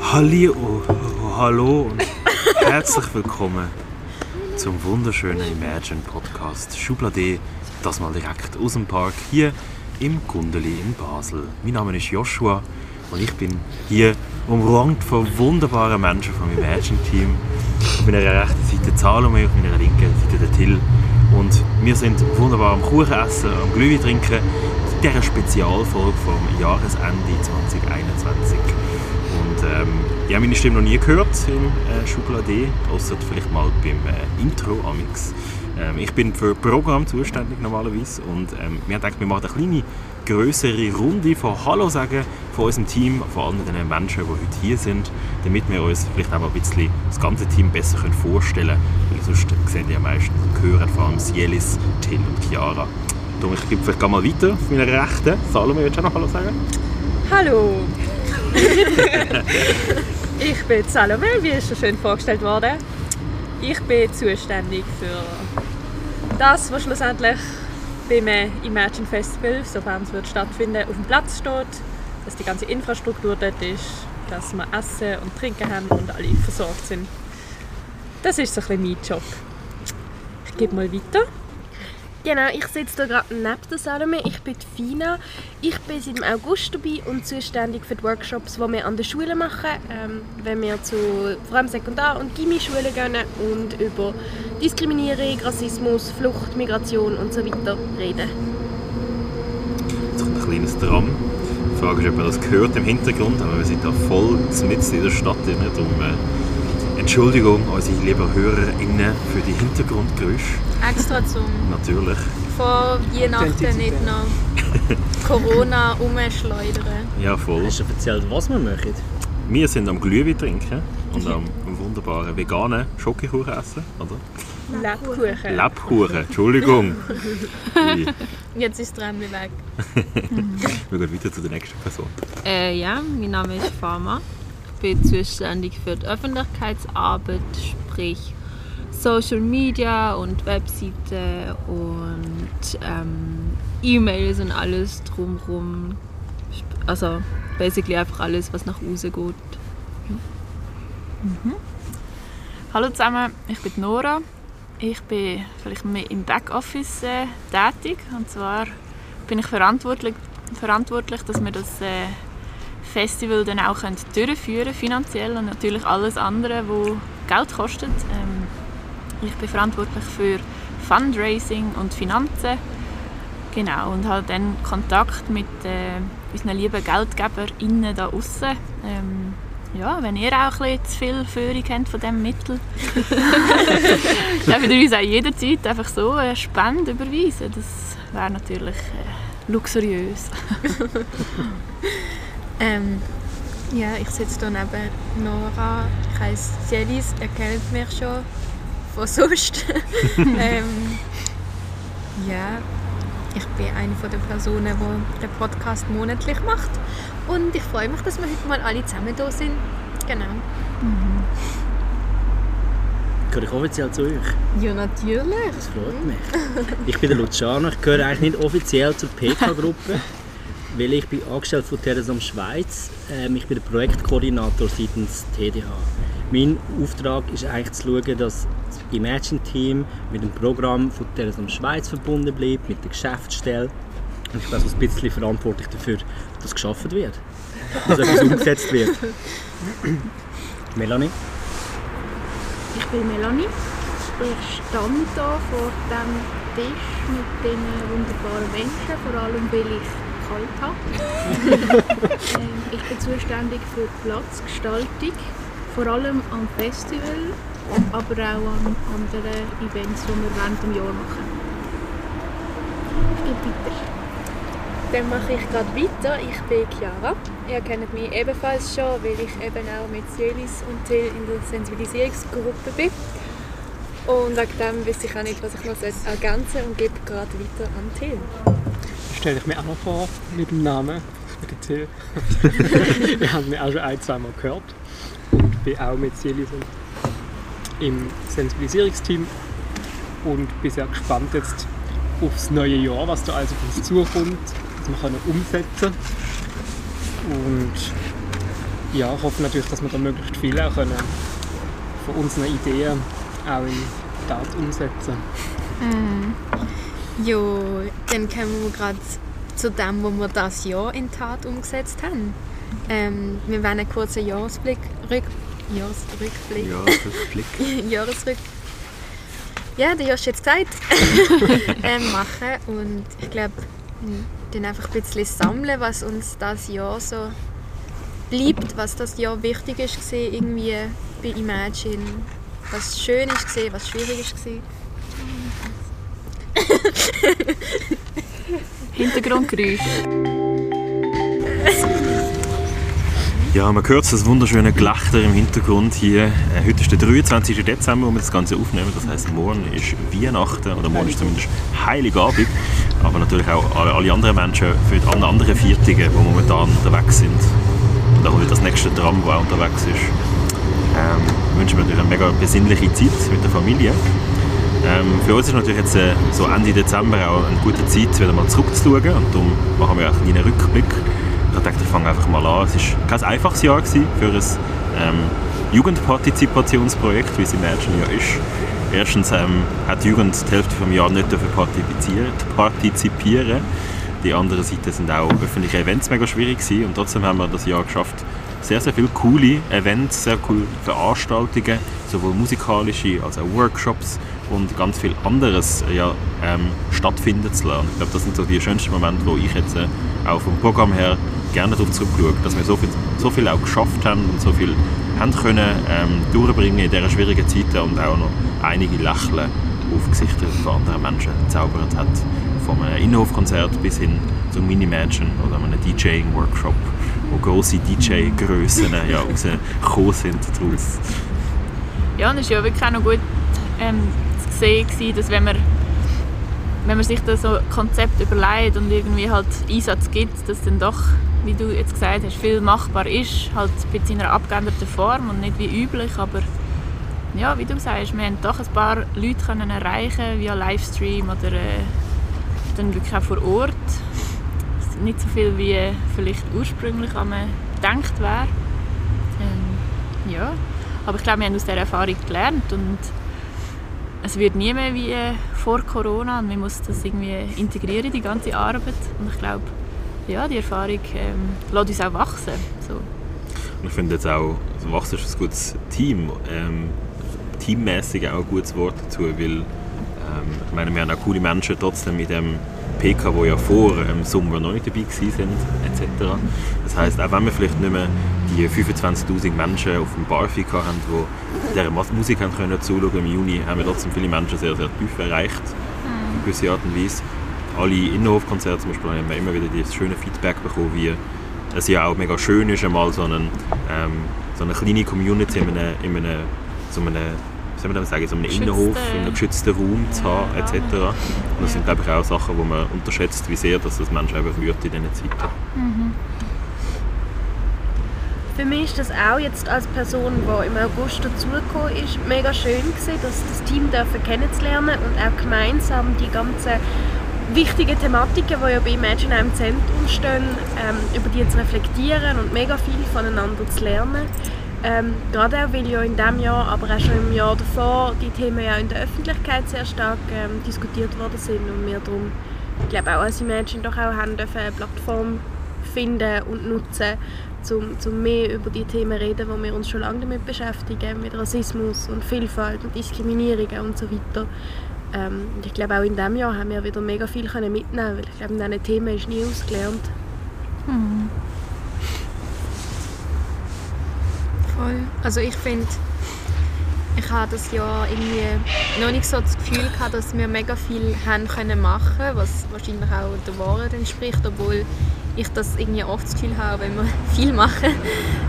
Halli, oh, oh, hallo und herzlich willkommen zum wunderschönen Imagine Podcast Schublade, das mal direkt aus dem Park hier im Gundeli in Basel. Mein Name ist Joshua und ich bin hier umrankt von wunderbaren Menschen vom Imagine Team. Auf meiner rechten Seite Salome, auf meiner linken Seite der Till. Und wir sind wunderbar am Kuchen essen, am Glühwein trinken, in dieser Spezialfolge vom Jahresende 2021. Und ähm, ich habe meine Stimme noch nie gehört im äh, Schublade, außer vielleicht mal beim äh, Intro amix. Ähm, ich bin für Programm zuständig normalerweise und ähm, wir gedacht, wir machen eine kleine, größere Runde von Hallo sagen von unserem Team, von allen den Menschen, die heute hier sind, damit wir uns vielleicht auch ein bisschen das ganze Team besser vorstellen können, weil sonst sehen die ja meistens und hören vor allem Sielis, Till und Chiara. Darum, ich gebe vielleicht mal weiter auf meiner Rechten. Salome, willst du auch noch Hallo sagen? Hallo! ich bin Salome, wie ist schon schön vorgestellt worden. Ich bin zuständig für das, was schlussendlich beim Imagine Festival, sofern es wird stattfinden, auf dem Platz steht, dass die ganze Infrastruktur dort ist, dass wir Essen und Trinken haben und alle versorgt sind. Das ist so ein bisschen mein Job. Ich gebe mal weiter. Genau, ich sitze hier gerade neben der Salome. Ich bin Fina. Ich bin seit August dabei und zuständig für die Workshops, die wir an der Schule machen. Ähm, wenn wir zu vor allem Sekundar- und Gimmi-Schulen gehen und über Diskriminierung, Rassismus, Flucht, Migration und so weiter reden. Jetzt kommt ein kleines Tram. Die Frage ist, ob man das gehört im Hintergrund, aber wir sind da voll mitten in der Stadt. Darum, äh, Entschuldigung, unsere lieben HörerInnen für die Hintergrundgeräusche. Extra zum Natürlich. vor Weihnachten nicht noch Corona umschleudern. Ja, voll. Hast du erzählt, was wir machen? Wir sind am Glühwein trinken und am wunderbaren veganen Schokokuchen essen, oder? Lebkuchen. Lebkuchen, Entschuldigung. Jetzt ist das Träumchen weg. Wir gehen weiter zu der nächsten Person. Äh, ja, mein Name ist Farma. Ich bin zuständig für die Öffentlichkeitsarbeit, sprich Social Media und Webseiten und ähm, E-Mails und alles drumherum. Also basically einfach alles, was nach außen geht. Hallo zusammen, ich bin Nora. Ich bin vielleicht mehr im Backoffice äh, tätig. Und zwar bin ich verantwortlich, verantwortlich dass wir das äh, Festival dann auch können durchführen können, finanziell und natürlich alles andere, wo Geld kostet. Ähm, ich bin verantwortlich für Fundraising und Finanzen. Genau, und halt dann Kontakt mit äh, unseren lieben GeldgeberInnen da außen. Ähm, ja, wenn ihr auch ein bisschen zu viel Führung habt von diesem Mittel, dürft ihr uns auch jederzeit einfach so eine Spende überweisen. Das wäre natürlich äh, luxuriös. Ähm, ja, ich sitze hier neben Nora. Ich heiße Celis, ihr kennt mich schon von sonst. ähm, ja, ich bin eine von den Personen, die den Podcast monatlich macht. Und ich freue mich, dass wir heute mal alle zusammen da sind. Genau. Gehöre ich offiziell zu euch? Ja, natürlich. Das freut mich. Ich bin der Luciano, ich gehöre eigentlich nicht offiziell zur PK-Gruppe, weil ich bin angestellt von Teresam Schweiz. Ähm, ich bin der Projektkoordinator seitens TDH. Mein Auftrag ist eigentlich zu schauen, dass das Imagine-Team mit dem Programm von Teresam Schweiz verbunden bleibt, mit der Geschäftsstelle. Und ich bin also ein bisschen verantwortlich dafür, dass geschaffen wird. Dass etwas umgesetzt wird. Melanie? Ich bin Melanie. Ich stand hier vor dem Tisch mit diesen wunderbaren Menschen, vor allem weil ich kalt habe. ähm, ich bin zuständig für die Platzgestaltung, vor allem am Festival, aber auch an anderen Events, die wir während dem Jahr machen. Ich weiter. Dann mache ich gerade weiter. Ich bin Chiara. Ihr kennt mich ebenfalls schon, weil ich eben auch mit Celis und Till in der Sensibilisierungsgruppe bin. Und wegen dem weiß ich auch nicht, was ich noch ergänzen soll und gebe gerade weiter an Till. stelle ich mir auch noch vor mit dem Namen. Ich bin Till. Wir haben mich auch schon ein, zwei Mal gehört. Bin auch mit Celis im Sensibilisierungsteam und bin sehr gespannt jetzt aufs neue Jahr, was da also auf uns zukommt, was wir können umsetzen Und ja, ich hoffe natürlich, dass wir da möglichst viel auch können von unseren Ideen auch in Tat umsetzen. Ja, dann kommen wir gerade zu dem, was wir das Jahr in Tat umgesetzt haben. Ähm, wir werden einen kurzen Jahresblick, Rück, Jahresrückblick, Ja, Rückblick. Jahresrück... Ja, der hast du jetzt gesagt. ähm, machen und ich glaube, dann einfach ein bisschen sammeln, was uns das Jahr so bleibt, was das Jahr wichtig ist gesehen irgendwie bei Imagine, was schön ist gesehen, was schwierig ist gesehen. Hintergrundgeräusch. Ja, man hört das wunderschöne Gelächter im Hintergrund hier. Äh, heute ist der 23. Dezember, wo wir das Ganze aufnehmen. Das heißt, morgen ist Weihnachten oder morgen ist zumindest Heiligabend. Aber natürlich auch alle, anderen Menschen für die an- anderen Viertigen, die momentan unterwegs sind. Und auch das nächste Tram, das auch unterwegs ist. Ähm, wünschen wir natürlich eine mega besinnliche Zeit mit der Familie. Ähm, für uns ist natürlich jetzt äh, so Ende Dezember auch eine gute Zeit, wieder mal zurückzuschauen. Und darum machen wir auch einen kleinen Rückblick. Ich dachte, ich fange einfach mal an. Es war kein einfaches Jahr für ein ähm, Jugendpartizipationsprojekt, wie es Imagine ja ist. Erstens ähm, hat die Jugend die Hälfte des Jahres nicht dafür partizipiert- partizipieren. Die andere Seite sind auch öffentliche Events mega schwierig gewesen. Und trotzdem haben wir das Jahr geschafft, sehr, sehr viele coole Events, sehr coole Veranstaltungen, sowohl musikalische als auch Workshops und ganz viel anderes ja, ähm, stattfinden zu lassen. Ich glaube, das sind so die schönsten Momente, wo ich jetzt äh, auch vom Programm her gerne darauf zurückschaue, dass wir so viel, so viel auch geschafft haben und so viel haben können ähm, durchbringen in dieser schwierigen Zeit und auch noch einige Lächeln auf Gesichter von anderen Menschen gezaubert hat. Von einem Innenhofkonzert bis hin zum Mini-Mansion oder einem DJing-Workshop, wo grosse DJ-Grössen ja, rausgekommen sind daraus. Ja, und es war ja wirklich auch noch gut ähm, zu sehen, dass wenn man, wenn man sich da so Konzept überlegt und irgendwie halt Einsatz gibt, dass dann doch, wie du jetzt gesagt hast, viel machbar ist, halt in einer abgeänderten Form und nicht wie üblich, aber ja, wie du sagst, wir haben doch ein paar Leute können erreichen via Livestream oder äh, dann wirklich auch vor Ort. Nicht so viel wie vielleicht ursprünglich an gedacht wäre. Ähm, ja, aber ich glaube, wir haben aus dieser Erfahrung gelernt und es wird nie mehr wie äh, vor Corona und man muss das irgendwie integrieren, die ganze Arbeit. Und ich glaube, ja, die Erfahrung ähm, lässt uns auch wachsen. So. Ich finde jetzt auch, also Wachsen ist ein gutes Team. Ähm, teammäßig auch ein gutes Wort dazu, weil ähm, ich meine, wir haben auch coole Menschen trotzdem in dem PK, wo ja vor im Sommer noch nicht dabei sind, etc. Das heisst, auch wenn wir vielleicht nicht mehr die 25'000 Menschen auf dem Barfik haben, die dieser Musik haben können zuschauen im Juni, haben wir trotzdem viele Menschen sehr, sehr tief erreicht, in gewisser Art und Weise. Alle Innenhofkonzerte zum Beispiel haben wir immer wieder dieses schöne Feedback bekommen, wie es ja auch mega schön ist, einmal so, einen, ähm, so eine kleine Community in einem, in einem, so einem, soll man sagen, so einem Geschützte- Innenhof, in einem geschützten Raum zu haben, etc. Und das sind, glaube ich, auch Sachen, die man unterschätzt, wie sehr dass das Menschen eben rührt in diesen Zeiten. Für mich ist das auch jetzt als Person, die im August dazugekommen ist, mega schön gewesen, dass das Team dürfen kennenzulernen und auch gemeinsam die ganzen wichtigen Thematiken, die ja bei Imagine im Zentrum stehen, ähm, über die zu reflektieren und mega viel voneinander zu lernen. Ähm, gerade auch, weil ja in diesem Jahr, aber auch schon im Jahr davor, die Themen ja in der Öffentlichkeit sehr stark ähm, diskutiert worden sind und wir darum, ich glaube auch als Imagine doch auch haben dürfen, eine Plattform finden und nutzen, um, um mehr über die Themen zu reden, wo wir uns schon lange damit beschäftigen, mit Rassismus und Vielfalt und Diskriminierungen und so weiter. Ähm, und ich glaube auch in diesem Jahr haben wir wieder mega viel können mitnehmen, weil ich glaube, in diesen Themen ist nie ausgelernt. Voll. Also ich finde, ich habe das Jahr irgendwie noch nicht so das Gefühl gehabt, dass wir mega viel haben können machen, was wahrscheinlich auch der Wahrheit entspricht, obwohl ich das irgendwie oft das Gefühl habe, wenn wir viel machen,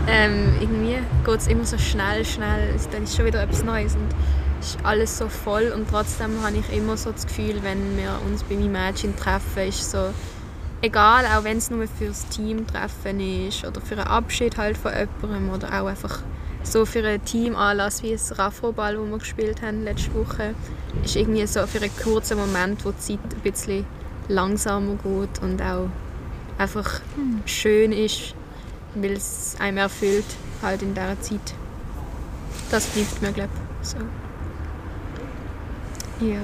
ähm, irgendwie geht es immer so schnell, schnell, dann ist schon wieder etwas Neues und ist alles so voll und trotzdem habe ich immer so das Gefühl, wenn wir uns beim Imagine treffen, ist so egal, auch wenn es nur für das Team treffen ist oder für einen Abschied halt von jemandem oder auch einfach so für einen Teamanlass wie das Rafro-Ball, wo wir gespielt haben letzte Woche, ist irgendwie so für einen kurzen Moment, wo die Zeit ein bisschen langsamer geht und auch einfach schön ist, weil es einem erfüllt, halt in dieser Zeit. Das bleibt mir, glaube ich, so. Ja.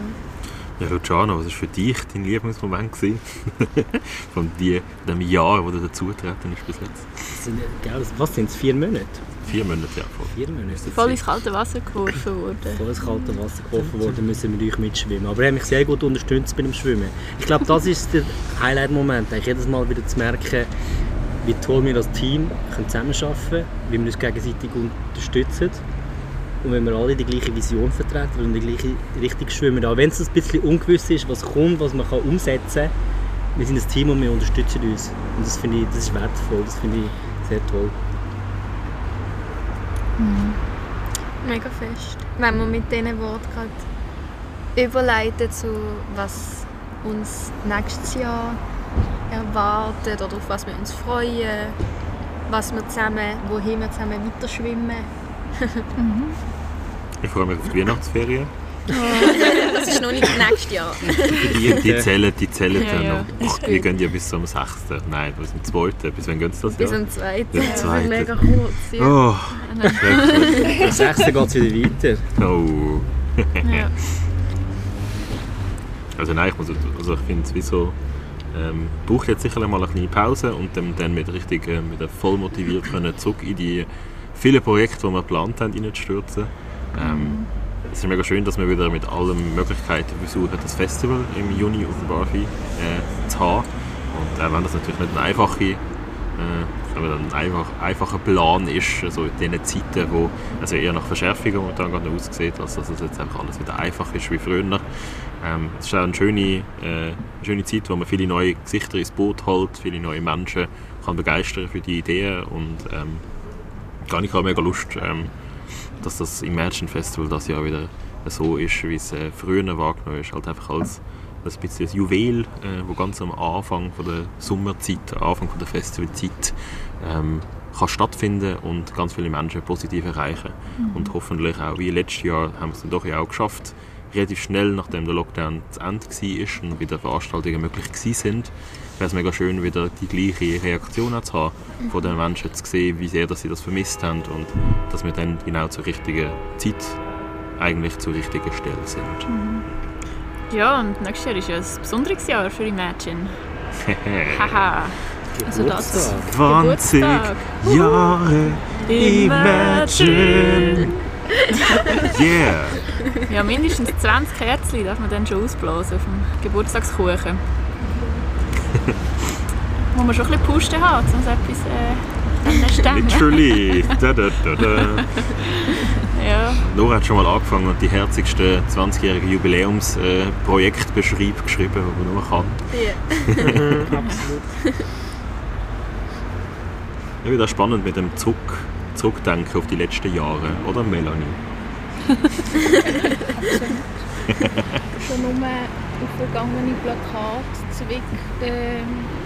Ja, Luciano, was war für dich dein Lieblingsmoment von dem Jahr, wo du dazugetreten ist bis jetzt? Sind, was sind es? Vier Monate? Vier Monate, ja. Voll. Vier Monate. Voll ins kalte Wasser geworfen worden. Voll ins kalte Wasser geworfen worden, müssen wir euch mitschwimmen. Aber er hat mich sehr gut unterstützt bei dem Schwimmen. Ich glaube, das ist der Highlight-Moment, jedes Mal wieder zu merken, wie toll wir als Team können zusammenarbeiten können, wie wir uns gegenseitig unterstützen. Und wenn wir alle die gleiche Vision vertreten und die gleiche Richtung schwimmen, auch wenn es ein bisschen ungewiss ist, was kommt, was man kann umsetzen kann, wir sind ein Team und wir unterstützen uns. Und das finde ich, das ist wertvoll, das finde ich sehr toll. Mega fest. Wenn wir mit diesen Worten gerade überleiten zu was uns nächstes Jahr erwartet oder auf was wir uns freuen, was wir zusammen, wohin wir zusammen weiter schwimmen. Ich freue mich auf die Weihnachtsferien. Das ist noch nicht nächstes Jahr. Die, die zählen, die zählen Ja, dann ja, noch. Ach, die gehen ja bis zum 6. Nein, bis zum 2. Bis wann gehen sie das Bis am 2. Bis zum 2. Mega kurz. Ja. Oh. Am 6. geht es wieder weiter. Oh. Ja. Also nein, ich, muss, also ich finde es wie so, ähm, braucht jetzt sicher mal eine kleine Pause und dann, dann mit richtig äh, mit voll motiviert können zurück in die vielen Projekte, die wir geplant haben, reinzustürzen. Ähm, es ist mega schön, dass wir wieder mit allen Möglichkeiten versuchen, das Festival im Juni auf dem Barfi äh, zu haben. Und auch wenn das natürlich nicht eine einfache, äh, ein einfach, einfacher Plan ist, also in diesen Zeiten, wo also eher nach Verschärfungen momentan gerade noch aussieht, als dass es jetzt einfach alles wieder einfach ist wie früher. Ähm, es ist auch eine schöne, äh, schöne Zeit, wo man viele neue Gesichter ins Boot holt, viele neue Menschen kann begeistern für die Ideen und ähm, gar nicht mega Lust, ähm, dass das Imagine Festival das Jahr wieder so ist, wie es äh, früher wahrgenommen ist, halt einfach als ein bisschen ein Juwel, äh, wo ganz am Anfang von der Sommerzeit, am Anfang von der Festivalzeit ähm, kann stattfinden und ganz viele Menschen positiv erreichen. Und hoffentlich auch wie letztes Jahr haben wir es dann doch ja auch geschafft, relativ schnell, nachdem der Lockdown zu Ende war und wieder Veranstaltungen möglich sind, wäre es mega schön, wieder die gleiche Reaktion zu haben, von den Menschen zu sehen, wie sehr dass sie das vermisst haben und dass wir dann genau zur richtigen Zeit eigentlich zur richtigen Stelle sind. ja, und nächstes Jahr ist ja ein besonderes Jahr für Imagine. Haha. Also das. 20 Geburtstag. Jahre Imagine! Yeah! Ja, mindestens 20 Kerzen darf man dann schon ausblasen auf dem Geburtstagskuchen. Muss man schon ein bisschen Pusten haben, um so etwas äh, zu. Literally! Da, da, da, da. Ja, Laura hat schon mal angefangen und die herzigsten 20-jährigen Jubiläumsprojekte geschrieben, die man nur kann. Absolut. Ja, wieder spannend mit dem Zurück, Zurückdenken auf die letzten Jahre, oder Melanie? schon nur auf vergangene Plakate zurück, ähm,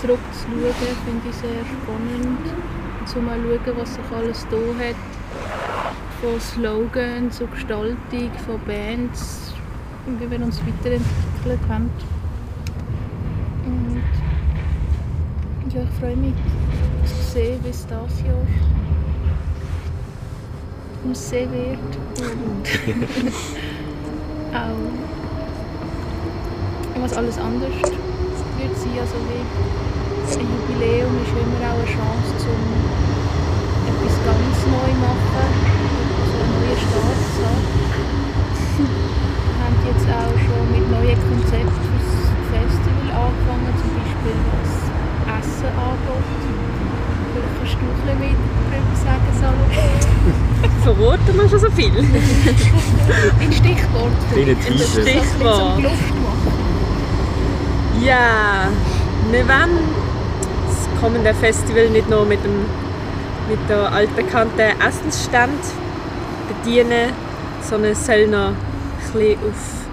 zurückzuschauen, finde ich sehr spannend. So mal schauen, was sich alles da hat. Von Slogan zur Gestaltung, von Bands, wie wir uns weiterentwickelt haben. Und ja, ich freue mich zu sehen, wie es dieses Jahr aussehen wird. Und auch was alles anders wird sein. Also wie ein Jubiläum ist immer auch eine Chance, um etwas ganz neu zu machen, so einen neuen Start zu haben. Wir haben jetzt auch schon mit neuen Konzepten für das Festival angefangen, zum Beispiel was Essen angeht. Vielleicht kannst du ein bisschen mit etwas sagen, Salo. Verraten wir schon so viel? Ein Stichwort. Teaser. Das ein Stichwort. Ja, wir wollen das kommende Festival nicht nur mit dem mit der altbekannten Essensstand bedienen, sondern es soll noch ein bisschen auf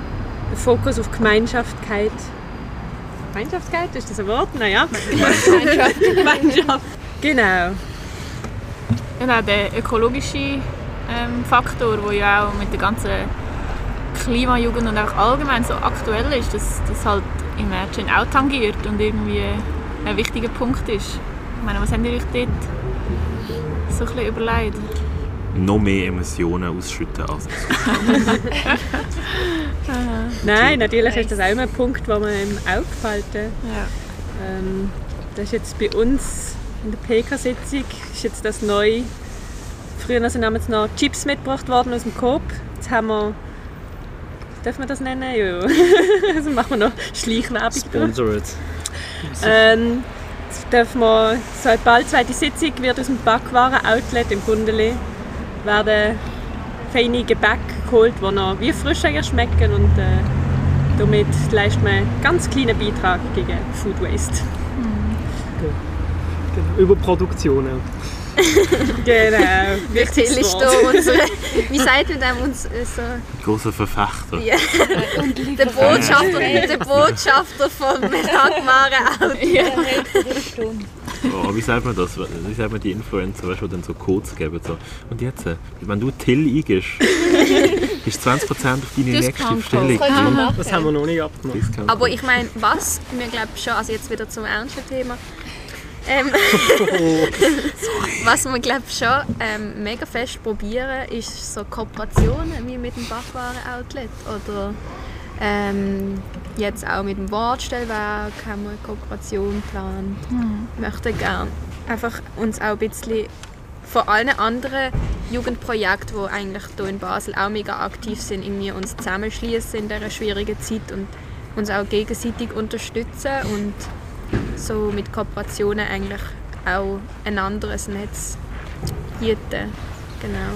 den Fokus auf Gemeinschaftkeit. Gemeinschaftskeit, ist das ein Wort? Naja. Gemeinschaft. Gemeinschaft. Genau. Genau, der ökologische ähm, Faktor, der ja auch mit der ganzen Klimajugend und auch allgemein so aktuell ist, dass das halt Imagine auch tangiert und irgendwie ein wichtiger Punkt ist. Ich meine, was habt ihr euch dort so ein bisschen überlegt? Noch mehr Emotionen ausschütten als Nein, natürlich ist das auch immer ein Punkt, den man im Auge behalten. Ja. Ähm, das ist jetzt bei uns in der PK-Sitzung ist jetzt das neu. Früher sind damals noch Chips mitgebracht worden aus dem Coop. Jetzt haben wir Darf man das nennen? Ja, also machen wir noch Schleichwerbung. Sponsored. Ähm, jetzt dürfen wir, so bald zweite Sitzung wird aus dem Backwaren-Outlet im Gundeli werden feine Gebäck geholt, die noch wie frisch eigentlich schmecken und äh, damit leistet man einen ganz kleinen Beitrag gegen Food Waste. Genau. Überproduktionen. Genau. Der Till ist da unsere, wie sagt man dem, uns, äh, so, großer Verfechter. ja, der Botschafter, der Botschafter vom Melagmare Auto. Oh, wie sagt man das? Wie sagt man die Influencer, weißt, du, die dann so Codes geben? So. Und jetzt, äh, wenn du Till eingibst, ist 20% auf deine nächste Bestellung. Ja. Das haben wir noch nicht abgemacht. Aber ich meine, was wir glaube schon, also jetzt wieder zum ernsten Thema, ähm, was wir glaube schon ähm, mega fest probieren, ist so Kooperationen wie mit dem Backwaren-Outlet oder ähm, jetzt auch mit dem Wortstellwerk haben wir eine Kooperation geplant. Wir möchten gerne einfach uns auch ein bisschen von allen anderen Jugendprojekten, die eigentlich hier in Basel auch mega aktiv sind, irgendwie uns zusammenschließen in dieser schwierigen Zeit und uns auch gegenseitig unterstützen und so mit Kooperationen eigentlich auch ein anderes Netz bieten. Genau.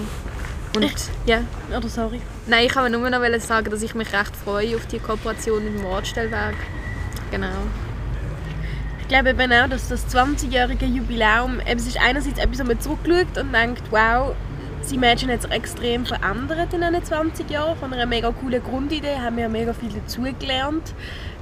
Und ja, Oder sorry. nein, ich kann nur noch sagen, dass ich mich recht freue auf die Kooperation mit dem Wortstellwerk. Genau. Ich glaube eben auch, dass das 20-jährige Jubiläum, eben, es ist einerseits etwas, wo man zurückschaut und denkt, wow, Imagine hat sich extrem verändert in diesen 20 Jahren. Von einer mega coolen Grundidee haben wir mega viel dazugelernt,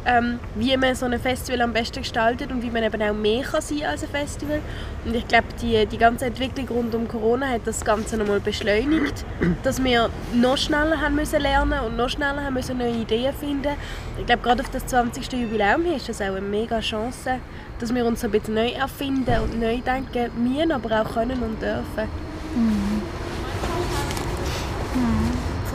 ähm, wie man so ein Festival am besten gestaltet und wie man eben auch mehr kann sein als ein Festival. Und ich glaube, die, die ganze Entwicklung rund um Corona hat das Ganze nochmal beschleunigt, dass wir noch schneller haben müssen lernen und noch schneller haben müssen neue Ideen finden. Ich glaube, gerade auf das 20. Jubiläum hier ist das auch eine mega Chance, dass wir uns ein bisschen neu erfinden und neu denken müssen, aber auch können und dürfen.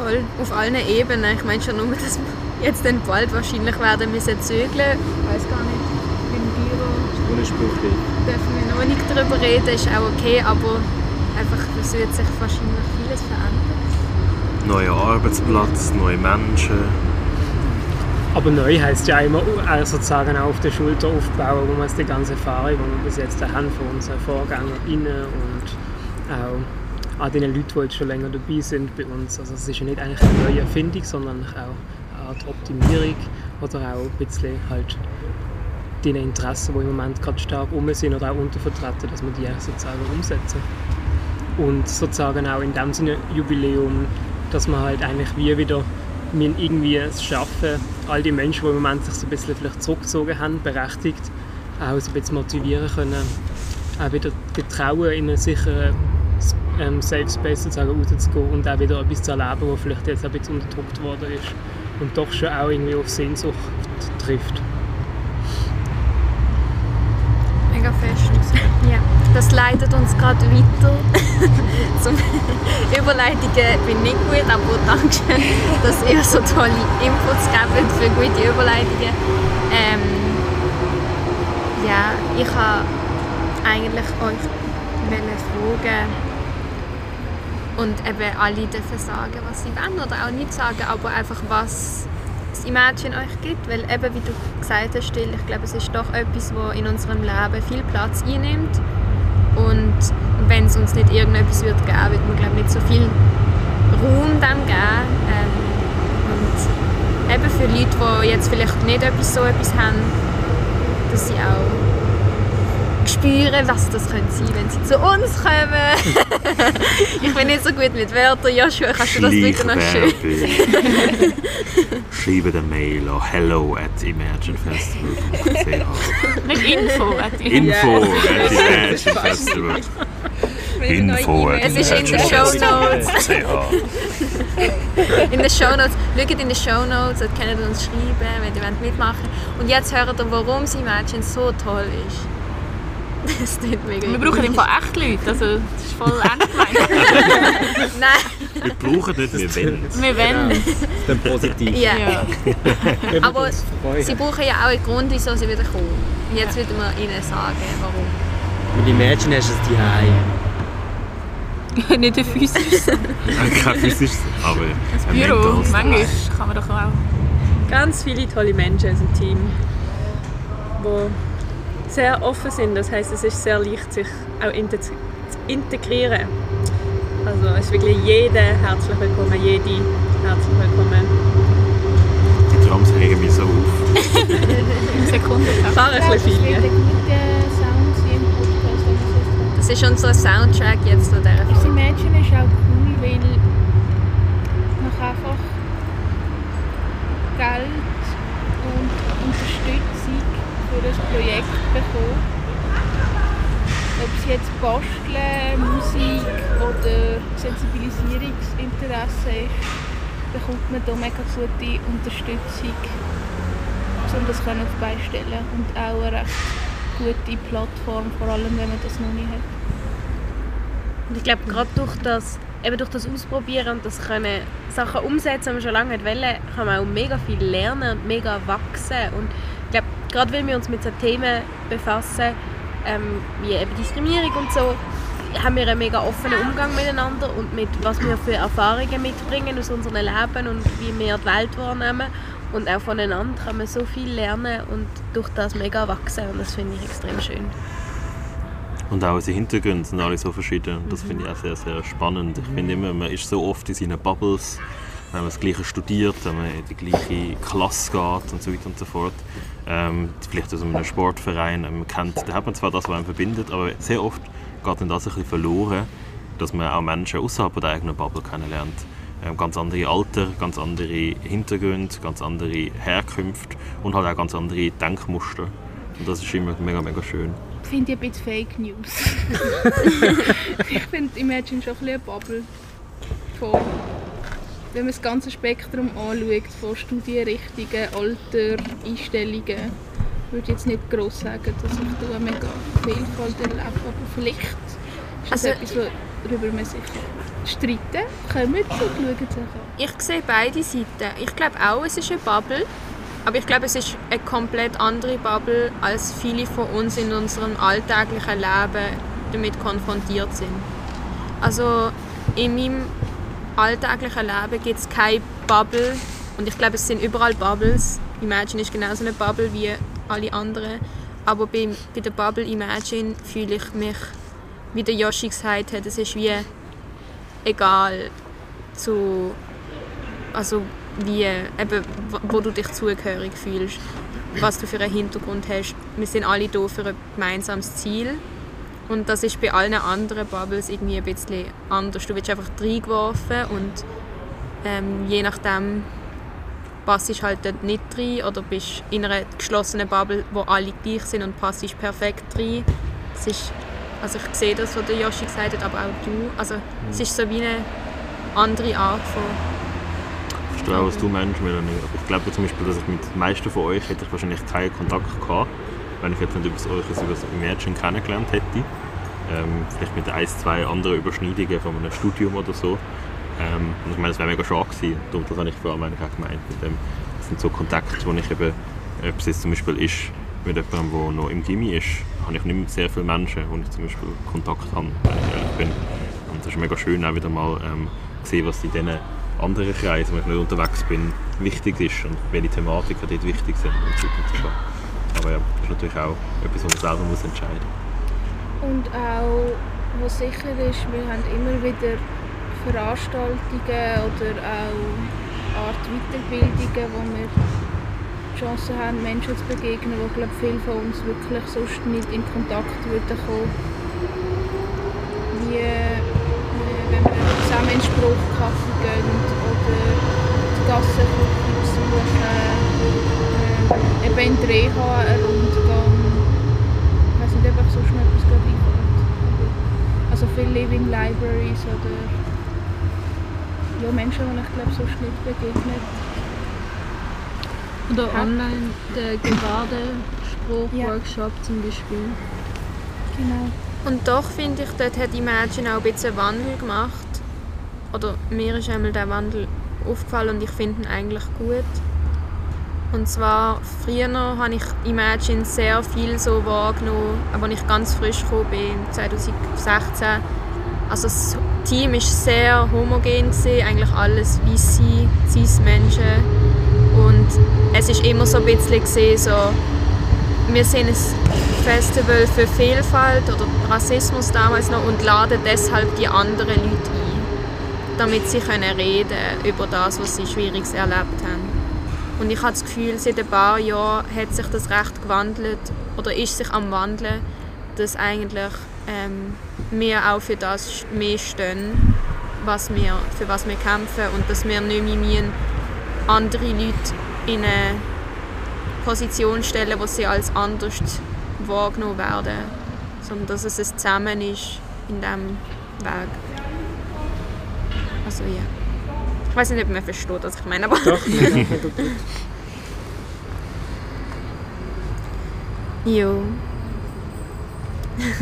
Voll, auf allen Ebenen. Ich meine schon nur, dass wir jetzt dann bald wahrscheinlich werden müssen zügeln. Ich weiß gar nicht, im Büro Ohne Sprüche. dürfen wir noch nicht darüber reden, ist auch okay, aber einfach, es wird sich wahrscheinlich vieles verändern. Neuer Arbeitsplatz, neue Menschen. Aber neu heisst ja immer äh, sozusagen auch auf der Schulter aufbauen, wo wir jetzt die ganze Erfahrung, die wir bis jetzt haben von unseren VorgängerInnen und auch an den Leuten, die jetzt schon länger dabei sind bei uns. Also es ist ja nicht eigentlich eine neue Erfindung, sondern auch eine Art Optimierung oder auch ein bisschen halt die Interessen, die im Moment gerade stark um sind oder auch untervertreten, dass wir die sozusagen umsetzen. Und sozusagen auch in dem Sinne Jubiläum, dass man halt eigentlich wie wieder wir irgendwie es schaffen, all die Menschen, die im Moment sich so ein bisschen vielleicht zurückgezogen haben, berechtigt, auch so ein bisschen motivieren können, auch wieder getrauen, in einen sicheren ähm, Safe Space sozusagen rauszugehen und auch wieder etwas zu erleben, was vielleicht jetzt ein bisschen unterdrückt worden ist und doch schon auch irgendwie auf Sehnsucht trifft. Mega fest. Ja. Das leitet uns gerade weiter zum Überleitungen. bin nicht gut, aber danke schön, dass ihr so tolle Inputs gebt für gute Überleitungen. Ähm, ja, ich habe eigentlich euch fragen und eben alle dürfen sagen, was sie wollen oder auch nicht sagen, aber einfach was das Imagine euch gibt, weil eben, wie du gesagt hast, Still, ich glaube, es ist doch etwas, das in unserem Leben viel Platz einnimmt. Und wenn es uns nicht irgendetwas wird geben, würde man glaube nicht so viel Raum dem geben. Ähm, und eben für Leute, die jetzt vielleicht nicht etwas, so etwas haben, dass sie auch spüren, was das könnte sein, wenn sie zu uns kommen. ich bin nicht so gut mit Wörtern. Joshua, kannst du das bitte noch schön? Schreibe eine Mail an hello at imaginefestival.ch Nicht Info. at Info at imaginefestival. Info at Es ist in den imaginefestival.ch In den Shownotes. Schaut in den Shownotes, dort könnt ihr uns schreiben, wenn ihr mitmachen wollt. Und jetzt hört ihr, warum das Imagine so toll ist. Das klingt mega Wir brauchen im Fall echt Leute, also das ist voll ernst gemeint. Nein, Wir brauchen nicht, wir wollen es. Wir wollen Das ist dann positiv. ja. Ja. Aber sie brauchen ja auch einen Grund, wieso sie wieder kommen. Und jetzt würden wir ihnen sagen, warum. Mit Imagine hast du es die Nicht ein physisches. Kein physisches, aber ein Büro, manchmal kann man doch auch. Ganz viele tolle Menschen in unserem Team, die sehr offen sind. Das heißt, es ist sehr leicht, sich auch zu integrieren. Also es ist wirklich jeder herzlich willkommen, jede herzlich willkommen. Die Drums regen mich so auf. Sekunde. Fahr ein Das bisschen wird viel. ein guter Sound sein im Podcast, wenn man es jetzt Das ist unser Soundtrack jetzt von dieser Das. Imagine ist auch cool, weil man einfach Geld und Unterstützung für ein Projekt bekommen. Ob es jetzt Basteln, Musik oder Sensibilisierungsinteresse ist, bekommt man da mega gute Unterstützung, um das auf die. Und auch eine recht gute Plattform, vor allem wenn man das noch nicht hat. Und ich glaube, gerade durch das, eben durch das Ausprobieren und das können Sachen umsetzen, die man schon lange wollen, kann man auch mega viel lernen und mega wachsen. Und gerade weil wir uns mit so Themen befassen, ähm, wie eben Diskriminierung und so, haben wir einen mega offenen Umgang miteinander und mit was wir für Erfahrungen mitbringen aus unserem Leben und wie wir die Welt wahrnehmen. Und auch voneinander kann man so viel lernen und durch das mega wachsen und das finde ich extrem schön. Und auch unsere Hintergründe sind alle so verschieden. Und das finde ich auch sehr, sehr spannend. Ich finde immer, man ist so oft in seinen Bubbles, wenn man das Gleiche studiert, wenn man in die gleiche Klasse geht und so weiter und so fort. Ähm, vielleicht aus einem Sportverein, man kennt, da hat man zwar das, was einen verbindet, aber sehr oft geht dann das ein bisschen verloren, dass man auch Menschen außerhalb der eigenen Bubble kennenlernt. Ähm, ganz andere Alter, ganz andere Hintergründe, ganz andere Herkünfte und halt auch ganz andere Denkmuster. Und das ist immer mega, mega schön. finde ich ein bisschen Fake News. ich finde Imagine schon ein bisschen eine Bubble. Von, wenn man das ganze Spektrum anschaut, von Studienrichtungen, Alter, Einstellungen, würde ich jetzt nicht gross sagen, dass ich da eine mega Vielfalt erlebe. Aber vielleicht ist das Also- etwas, worüber man sich streiten kann. Kommt und schauen sich an. Ich sehe beide Seiten. Ich glaube auch, es ist eine Bubble. Aber ich glaube, es ist eine komplett andere Bubble, als viele von uns in unserem alltäglichen Leben damit konfrontiert sind. Also in meinem alltäglichen Leben gibt es keine Bubble. Und ich glaube, es sind überall Bubbles. Imagine ist genauso eine Bubble wie alle anderen. Aber bei, bei der Bubble Imagine fühle ich mich, wie der Yoshi gesagt hat, es ist wie egal zu also wie eben, wo- du dich zugehörig fühlst, was du für einen Hintergrund hast. Wir sind alle hier für ein gemeinsames Ziel und das ist bei allen anderen Bubbles irgendwie ein bisschen anders. Du wirst einfach reingeworfen und ähm, je nachdem passt du halt dort nicht rein oder bist in einer geschlossenen Bubble, wo alle gleich sind und passt perfekt rein. Es ist, also ich sehe das, was der Yoshi gesagt hat, aber auch du. Also es ist so wie eine andere Art von Ich verstehe auch, was du meinst, Melanie. Aber ich glaube zum Beispiel, dass ich mit den meisten von euch hätte ich wahrscheinlich keinen Kontakt gehabt, wenn ich jetzt nicht über euch über das Imagine kennengelernt hätte. Ähm, vielleicht mit ein, zwei anderen Überschneidungen von einem Studium oder so. Ähm, und ich meine, das wäre mega schade gewesen. Darum, das habe ich vor allem eigentlich auch gemeint. Mit dem, das sind so Kontakte, wo ich eben, ob es jetzt zum Beispiel ist, mit jemandem, der noch im Gimmi ist, habe ich nicht mit sehr vielen Menschen, wo ich zum Beispiel Kontakt habe, wenn ich ehrlich bin. Und das ist mega schön, auch wieder mal ähm, zu sehen, was in diesen anderen Kreisen, wo ich nicht unterwegs bin, wichtig ist und welche Thematiken dort wichtig sind und so Aber ja, das ist natürlich auch etwas, was man selber muss entscheiden Und auch, was sicher ist, wir haben immer wieder Veranstaltungen oder auch Art Weiterbildungen, wo wir die Chance haben, Menschen zu begegnen, wo glaube viele von uns wirklich sonst nicht in Kontakt würden kommen. Wie äh, wenn wir zusammen in Spruchkaffee gehen oder die Gassenküche besuchen, eben in die Reha einen Rundgang. Ich weiß nicht, ob euch sonst noch etwas gerade einfällt. Also viele Living Libraries oder ja, Menschen, die ich glaube sonst nicht begegnet. Oder Ja. online der Gebärdenspruch-Workshop zum Beispiel. Genau. Und doch finde ich, dort hat Imagine auch ein bisschen Wandel gemacht. Oder mir ist einmal der Wandel aufgefallen und ich finde ihn eigentlich gut. Und zwar, früher habe ich Imagine sehr viel so wahrgenommen, als ich ganz frisch gekommen bin, 2016. Also das Team war sehr homogen, gewesen, eigentlich alles weiße, cis Menschen. Und es ist immer so ein bisschen gesehen, so, wir sind ein Festival für Vielfalt oder Rassismus damals noch und laden deshalb die anderen Leute ein, damit sie können reden über das, was sie Schwieriges erlebt haben. Und ich habe Gefühl, seit ein paar Jahren hat sich das recht gewandelt oder ist sich am wandeln, dass eigentlich ähm, wir auch für das mehr stehen, was wir, für was wir kämpfen und dass wir nicht mehr müssen andere Leute in eine Position stellen, wo sie als anders wahrgenommen werden, sondern dass es ein Zusammen ist in diesem Weg. Also ja. Ich weiß nicht, ob man versteht, was ich meine, aber Doch, ja, ja, gut. Jo.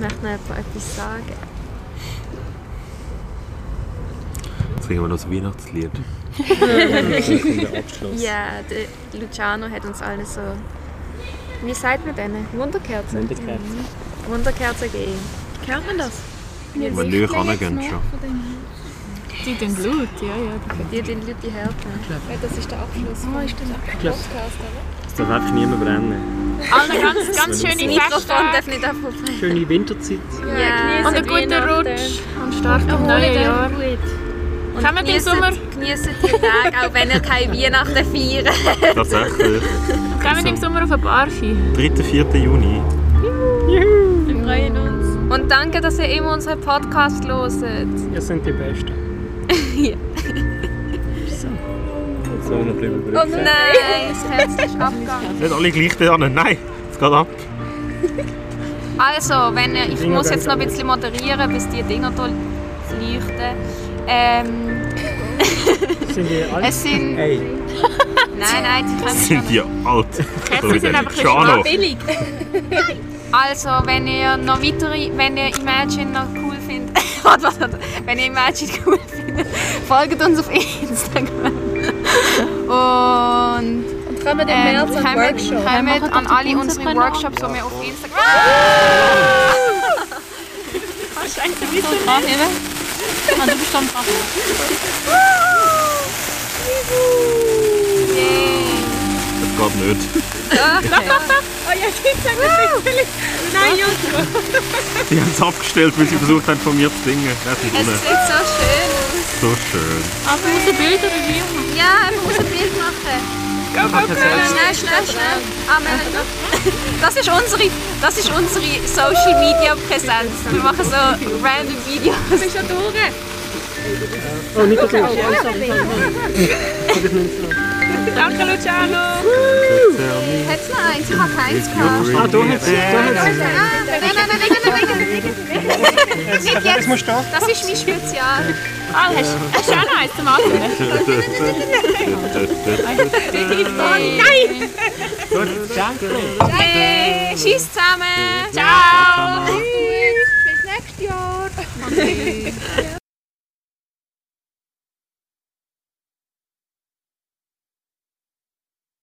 Möchte noch jemand etwas sagen? Jetzt singen wir noch das Weihnachtslied. Das. Ja, der Luciano hat uns alle so. Wie sagt man denen? Wunderkerzen? Wunderkerzen. Wunderkerzen gegeben. Kennt man das? Wenn wir näher rangehen schon. Die den Blut, ja, ja. Die den Leute die Härte. Das ist der Abschluss. Oh, ist Ich glaube, es darf einfach niemand brennen. Alle ganz, ganz schöne darf nicht einfach Schöne Winterzeit. Ja, und einen guten Rutsch und Start im neuen Jahr. Und Kommen im geniessen- Sommer. Geniessen die Tage, auch wenn ihr keine Weihnachten feiert. Tatsächlich. Kommen im Sommer auf ein Barfi. 3. 4. Juni. Wir freuen uns. Und danke, dass ihr immer unseren Podcast hört. Ihr seid die Besten. So noch ein bisschen Oh nein, das Herz ist abgegangen. Nicht alle gleich da Nein, es geht ab. Also, wenn ihr, ich Dinger muss jetzt noch ein bisschen moderieren, bis die Dinger hier leuchten. Ähm, Sind die alle? es sind... Hey, Nein, nein, die können Sind die alt? Kerzen sind einfach ein Luciano. Billig. Also, wenn ihr noch weitere, wenn ihr Imagine noch cool findet, warte, warte, warte. wenn ihr Imagine cool findet, folgt uns auf Instagram. Und Und kommen im ähm, März an kommt, Workshop. kommt an alle unsere Workshops, die wir auf Instagram... Kannst du eigentlich ein bisschen So dranheben. Ah, du bist dann dran. Yay. Das geht nicht. Oh ja, das nicht. Nein, Joshua. Die haben es abgestellt, weil sie versucht haben, von mir zu singen. Das ist Es sieht so schön aus. So schön. Aber aus dem Bild oder wie? Ja, man muss ein Bild machen. Schnell, schnell, schnell. Ah, Melanie. Das ist unsere, das ist unsere Social Media Präsenz. Wir machen so random Videos. Du bist schon durch. Oh, nicht so. Sorry, sorry. Nicht. Danke, Luciano. Hat es noch eins? Ich habe keins gehabt. Ah, da hat's. Da hat's. Nein, nein, nein, nein, nein, nein, Nicht Das jetzt. musst du da. Das ist mein Spezial. Ah, hast, du auch eins zum Anfangen? gut, danke. Tschüss zusammen. Ciao. Bis nächstes Jahr.